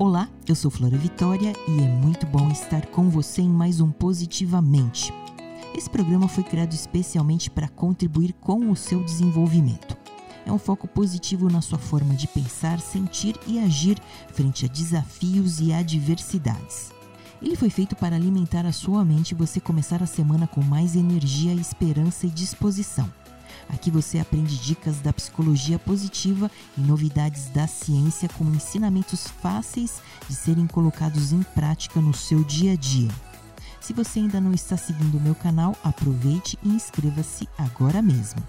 Olá, eu sou Flora Vitória e é muito bom estar com você em mais um Positivamente. Esse programa foi criado especialmente para contribuir com o seu desenvolvimento. É um foco positivo na sua forma de pensar, sentir e agir frente a desafios e adversidades. Ele foi feito para alimentar a sua mente e você começar a semana com mais energia, esperança e disposição. Aqui você aprende dicas da psicologia positiva e novidades da ciência com ensinamentos fáceis de serem colocados em prática no seu dia a dia. Se você ainda não está seguindo o meu canal, aproveite e inscreva-se agora mesmo.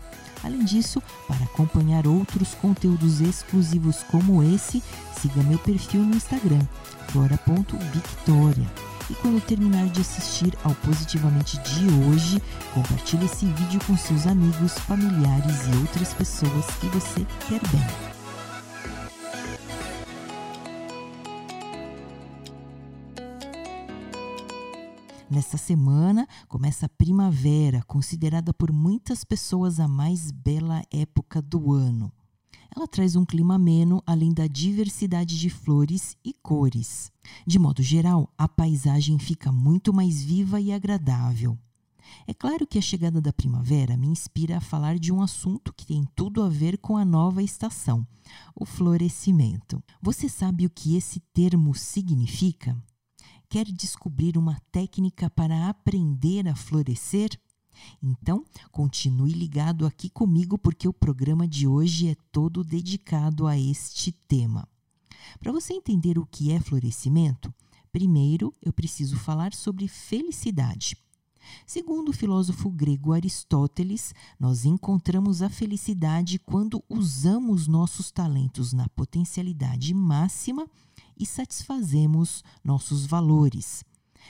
Além disso, para acompanhar outros conteúdos exclusivos como esse, siga meu perfil no Instagram, flora.victoria. E quando terminar de assistir ao Positivamente de hoje, compartilhe esse vídeo com seus amigos, familiares e outras pessoas que você quer bem. Nesta semana começa a primavera, considerada por muitas pessoas a mais bela época do ano. Ela traz um clima ameno, além da diversidade de flores e cores. De modo geral, a paisagem fica muito mais viva e agradável. É claro que a chegada da primavera me inspira a falar de um assunto que tem tudo a ver com a nova estação, o florescimento. Você sabe o que esse termo significa? Quer descobrir uma técnica para aprender a florescer? Então, continue ligado aqui comigo porque o programa de hoje é todo dedicado a este tema. Para você entender o que é florescimento, primeiro eu preciso falar sobre felicidade. Segundo o filósofo grego Aristóteles, nós encontramos a felicidade quando usamos nossos talentos na potencialidade máxima e satisfazemos nossos valores.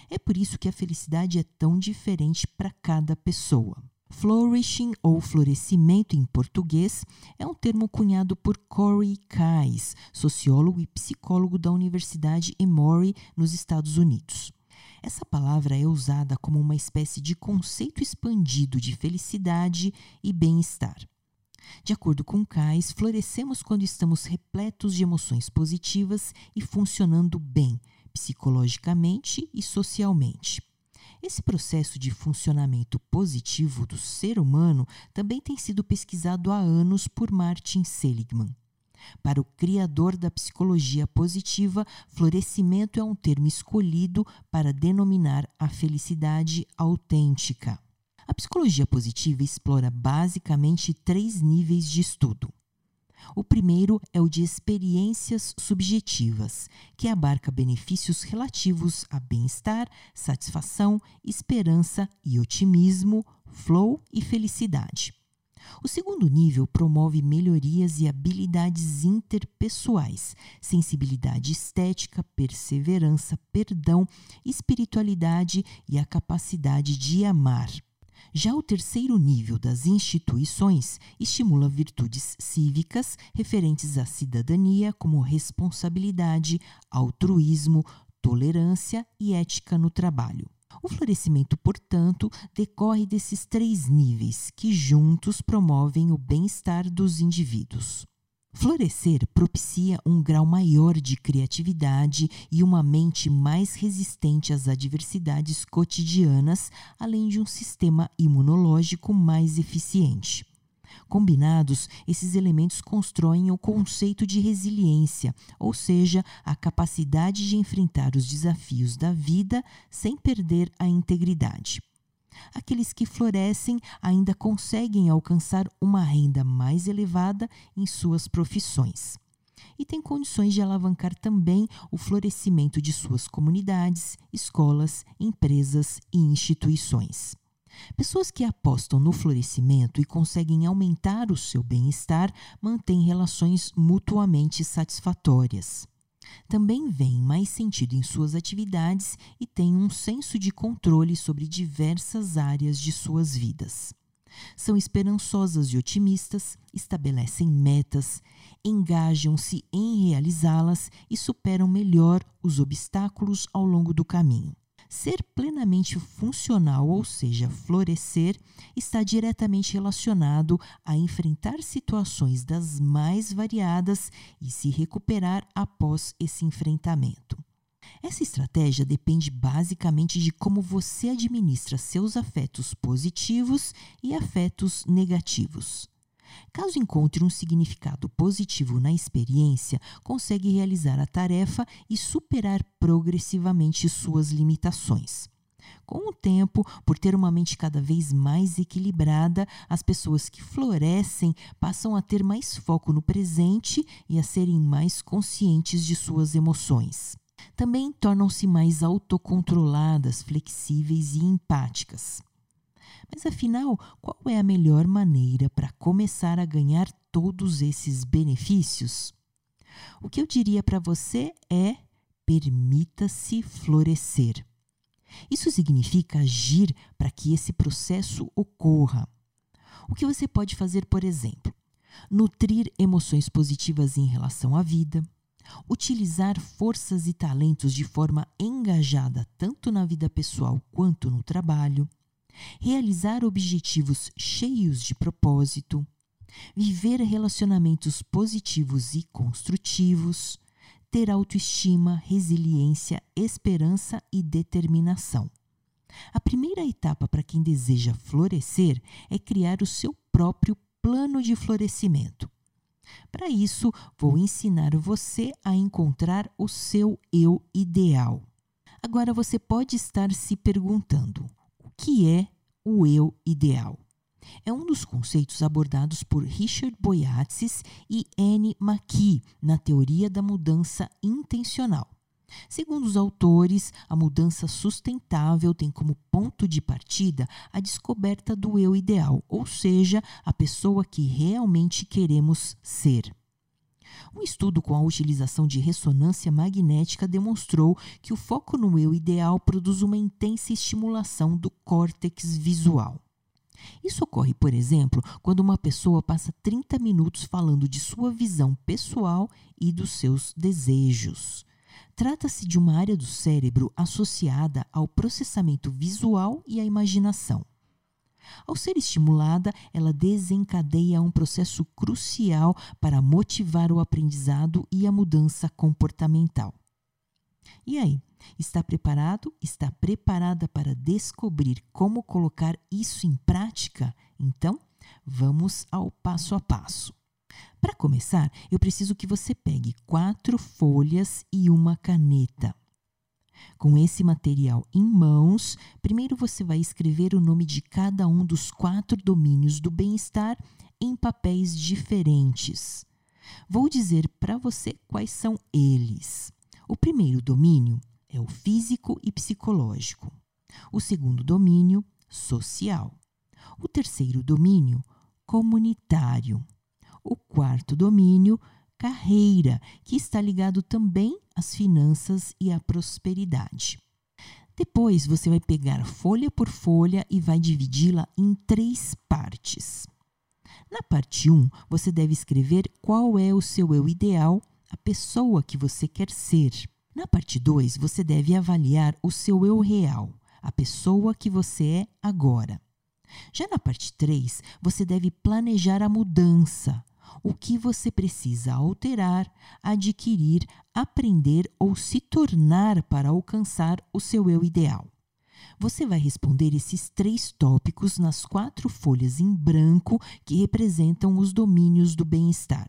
É por isso que a felicidade é tão diferente para cada pessoa. Flourishing ou florescimento em português é um termo cunhado por Corey Kais, sociólogo e psicólogo da Universidade Emory, nos Estados Unidos. Essa palavra é usada como uma espécie de conceito expandido de felicidade e bem-estar. De acordo com Cais, florescemos quando estamos repletos de emoções positivas e funcionando bem, psicologicamente e socialmente. Esse processo de funcionamento positivo do ser humano também tem sido pesquisado há anos por Martin Seligman. Para o criador da psicologia positiva, florescimento é um termo escolhido para denominar a felicidade autêntica. A psicologia positiva explora basicamente três níveis de estudo. O primeiro é o de experiências subjetivas, que abarca benefícios relativos a bem-estar, satisfação, esperança e otimismo, flow e felicidade. O segundo nível promove melhorias e habilidades interpessoais, sensibilidade estética, perseverança, perdão, espiritualidade e a capacidade de amar. Já o terceiro nível das instituições estimula virtudes cívicas referentes à cidadania, como responsabilidade, altruísmo, tolerância e ética no trabalho. O florescimento, portanto, decorre desses três níveis que juntos promovem o bem-estar dos indivíduos. Florescer propicia um grau maior de criatividade e uma mente mais resistente às adversidades cotidianas, além de um sistema imunológico mais eficiente. Combinados, esses elementos constroem o conceito de resiliência, ou seja, a capacidade de enfrentar os desafios da vida sem perder a integridade aqueles que florescem ainda conseguem alcançar uma renda mais elevada em suas profissões. E têm condições de alavancar também o florescimento de suas comunidades, escolas, empresas e instituições. Pessoas que apostam no florescimento e conseguem aumentar o seu bem-estar mantêm relações mutuamente satisfatórias também veem mais sentido em suas atividades e têm um senso de controle sobre diversas áreas de suas vidas. São esperançosas e otimistas, estabelecem metas, engajam-se em realizá-las e superam melhor os obstáculos ao longo do caminho. Ser plenamente funcional, ou seja, florescer, está diretamente relacionado a enfrentar situações das mais variadas e se recuperar após esse enfrentamento. Essa estratégia depende basicamente de como você administra seus afetos positivos e afetos negativos. Caso encontre um significado positivo na experiência, consegue realizar a tarefa e superar progressivamente suas limitações. Com o tempo, por ter uma mente cada vez mais equilibrada, as pessoas que florescem passam a ter mais foco no presente e a serem mais conscientes de suas emoções. Também tornam-se mais autocontroladas, flexíveis e empáticas. Mas afinal, qual é a melhor maneira para começar a ganhar todos esses benefícios? O que eu diria para você é: permita-se florescer. Isso significa agir para que esse processo ocorra. O que você pode fazer, por exemplo? Nutrir emoções positivas em relação à vida, utilizar forças e talentos de forma engajada tanto na vida pessoal quanto no trabalho, realizar objetivos cheios de propósito, viver relacionamentos positivos e construtivos, ter autoestima, resiliência, esperança e determinação. A primeira etapa para quem deseja florescer é criar o seu próprio plano de florescimento. Para isso, vou ensinar você a encontrar o seu eu ideal. Agora você pode estar se perguntando: que é o eu ideal. É um dos conceitos abordados por Richard Boyatzis e Anne McKee na teoria da mudança intencional. Segundo os autores, a mudança sustentável tem como ponto de partida a descoberta do eu ideal, ou seja, a pessoa que realmente queremos ser. Um estudo com a utilização de ressonância magnética demonstrou que o foco no eu ideal produz uma intensa estimulação do córtex visual. Isso ocorre, por exemplo, quando uma pessoa passa 30 minutos falando de sua visão pessoal e dos seus desejos. Trata-se de uma área do cérebro associada ao processamento visual e à imaginação. Ao ser estimulada, ela desencadeia um processo crucial para motivar o aprendizado e a mudança comportamental. E aí, está preparado? Está preparada para descobrir como colocar isso em prática? Então, vamos ao passo a passo. Para começar, eu preciso que você pegue quatro folhas e uma caneta. Com esse material em mãos, primeiro você vai escrever o nome de cada um dos quatro domínios do bem-estar em papéis diferentes. Vou dizer para você quais são eles. O primeiro domínio é o físico e psicológico. O segundo domínio, social. O terceiro domínio, comunitário. O quarto domínio, carreira, que está ligado também às finanças e à prosperidade. Depois você vai pegar folha por folha e vai dividi-la em três partes. Na parte 1, um, você deve escrever qual é o seu eu ideal, a pessoa que você quer ser. Na parte 2, você deve avaliar o seu eu real, a pessoa que você é agora. Já na parte 3, você deve planejar a mudança, o que você precisa alterar, adquirir, aprender ou se tornar para alcançar o seu eu ideal. Você vai responder esses três tópicos nas quatro folhas em branco que representam os domínios do bem-estar.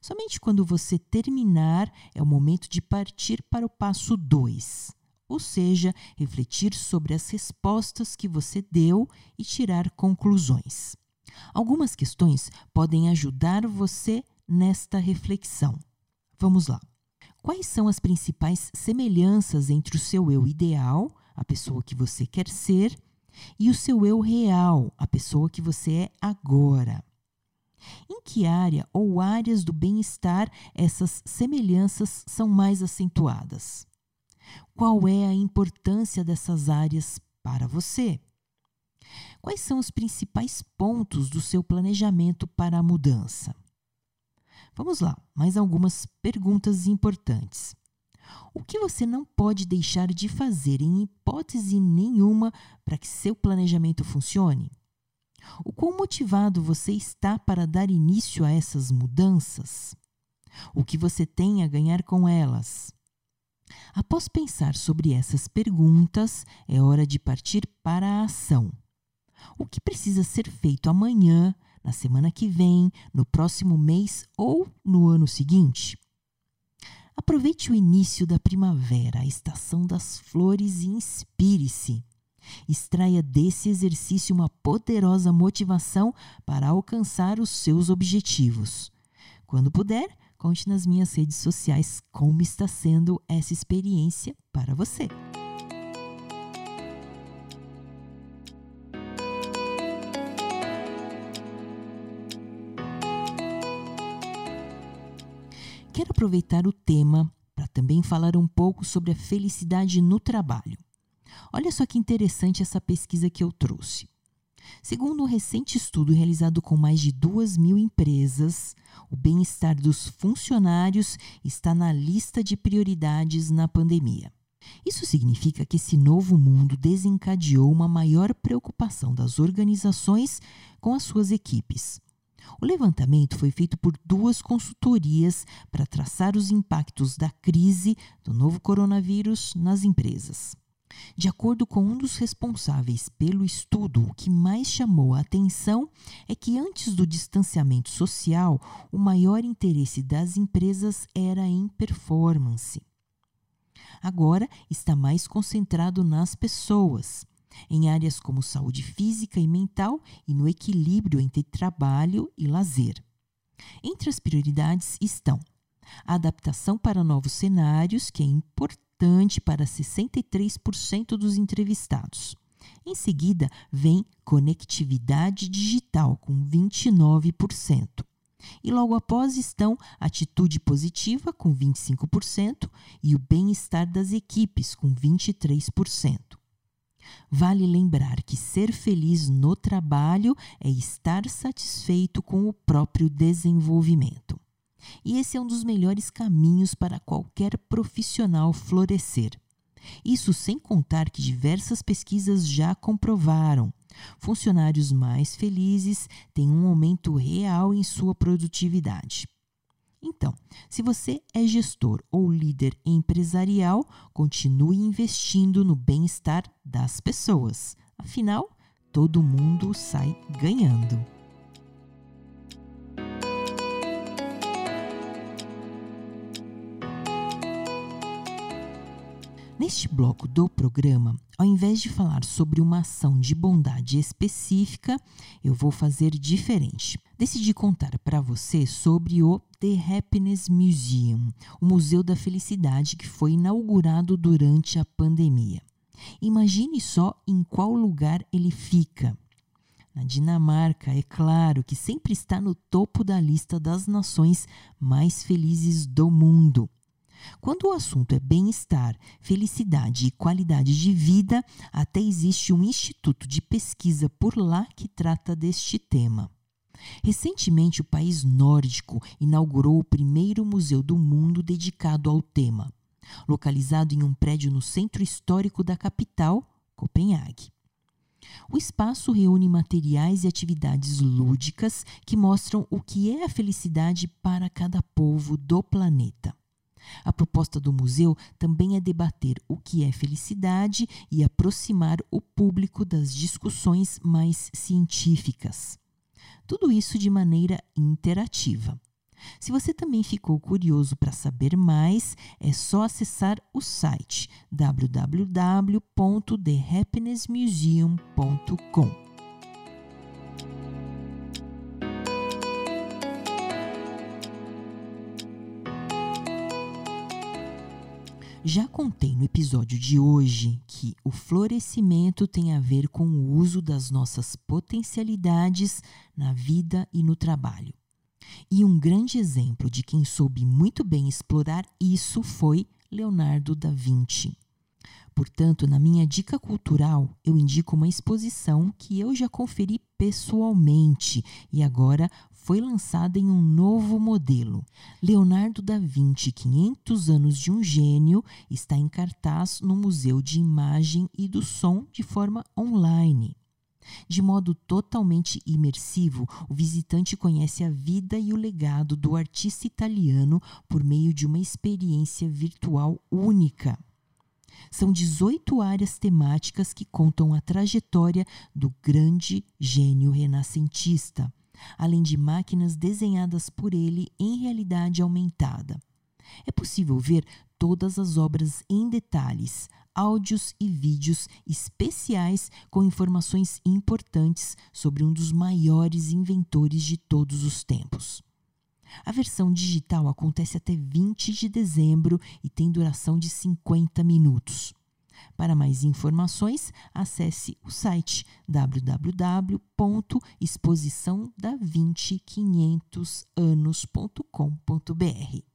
Somente quando você terminar é o momento de partir para o passo 2, ou seja, refletir sobre as respostas que você deu e tirar conclusões. Algumas questões podem ajudar você nesta reflexão. Vamos lá. Quais são as principais semelhanças entre o seu eu ideal, a pessoa que você quer ser, e o seu eu real, a pessoa que você é agora? Em que área ou áreas do bem-estar essas semelhanças são mais acentuadas? Qual é a importância dessas áreas para você? Quais são os principais pontos do seu planejamento para a mudança? Vamos lá, mais algumas perguntas importantes. O que você não pode deixar de fazer em hipótese nenhuma para que seu planejamento funcione? O quão motivado você está para dar início a essas mudanças? O que você tem a ganhar com elas? Após pensar sobre essas perguntas, é hora de partir para a ação. O que precisa ser feito amanhã, na semana que vem, no próximo mês ou no ano seguinte? Aproveite o início da primavera, a estação das flores, e inspire-se. Extraia desse exercício uma poderosa motivação para alcançar os seus objetivos. Quando puder, conte nas minhas redes sociais como está sendo essa experiência para você. Quero aproveitar o tema para também falar um pouco sobre a felicidade no trabalho. Olha só que interessante essa pesquisa que eu trouxe. Segundo um recente estudo realizado com mais de duas mil empresas, o bem-estar dos funcionários está na lista de prioridades na pandemia. Isso significa que esse novo mundo desencadeou uma maior preocupação das organizações com as suas equipes. O levantamento foi feito por duas consultorias para traçar os impactos da crise do novo coronavírus nas empresas. De acordo com um dos responsáveis pelo estudo, o que mais chamou a atenção é que antes do distanciamento social, o maior interesse das empresas era em performance. Agora está mais concentrado nas pessoas em áreas como saúde física e mental e no equilíbrio entre trabalho e lazer. Entre as prioridades estão a adaptação para novos cenários, que é importante para 63% dos entrevistados. Em seguida, vem conectividade digital, com 29%. E logo após estão atitude positiva, com 25%, e o bem-estar das equipes, com 23%. Vale lembrar que ser feliz no trabalho é estar satisfeito com o próprio desenvolvimento. E esse é um dos melhores caminhos para qualquer profissional florescer. Isso sem contar que diversas pesquisas já comprovaram. Funcionários mais felizes têm um aumento real em sua produtividade. Então, se você é gestor ou líder empresarial, continue investindo no bem-estar das pessoas. Afinal, todo mundo sai ganhando. Neste bloco do programa, ao invés de falar sobre uma ação de bondade específica, eu vou fazer diferente. Decidi contar para você sobre o The Happiness Museum, o Museu da Felicidade que foi inaugurado durante a pandemia. Imagine só em qual lugar ele fica. Na Dinamarca, é claro que sempre está no topo da lista das nações mais felizes do mundo. Quando o assunto é bem-estar, felicidade e qualidade de vida, até existe um instituto de pesquisa por lá que trata deste tema. Recentemente, o país nórdico inaugurou o primeiro museu do mundo dedicado ao tema, localizado em um prédio no centro histórico da capital, Copenhague. O espaço reúne materiais e atividades lúdicas que mostram o que é a felicidade para cada povo do planeta. A proposta do museu também é debater o que é felicidade e aproximar o público das discussões mais científicas. Tudo isso de maneira interativa. Se você também ficou curioso para saber mais, é só acessar o site www.thehappinessmuseum.com. Já contei no episódio de hoje que o florescimento tem a ver com o uso das nossas potencialidades na vida e no trabalho. E um grande exemplo de quem soube muito bem explorar isso foi Leonardo da Vinci. Portanto, na minha dica cultural, eu indico uma exposição que eu já conferi pessoalmente e agora foi lançada em um novo modelo. Leonardo da Vinci, 500 anos de um gênio, está em cartaz no Museu de Imagem e do Som de forma online. De modo totalmente imersivo, o visitante conhece a vida e o legado do artista italiano por meio de uma experiência virtual única. São 18 áreas temáticas que contam a trajetória do grande gênio renascentista, além de máquinas desenhadas por ele em realidade aumentada. É possível ver todas as obras em detalhes, áudios e vídeos especiais com informações importantes sobre um dos maiores inventores de todos os tempos. A versão digital acontece até 20 de dezembro e tem duração de 50 minutos. Para mais informações, acesse o site www.exposiçãoda20500anos.com.br.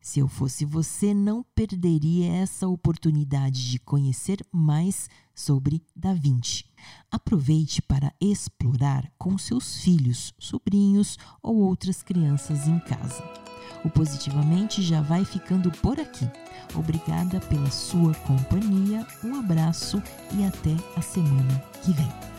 Se eu fosse você, não perderia essa oportunidade de conhecer mais sobre Da Vinci. Aproveite para explorar com seus filhos, sobrinhos ou outras crianças em casa. O Positivamente já vai ficando por aqui. Obrigada pela sua companhia, um abraço e até a semana que vem.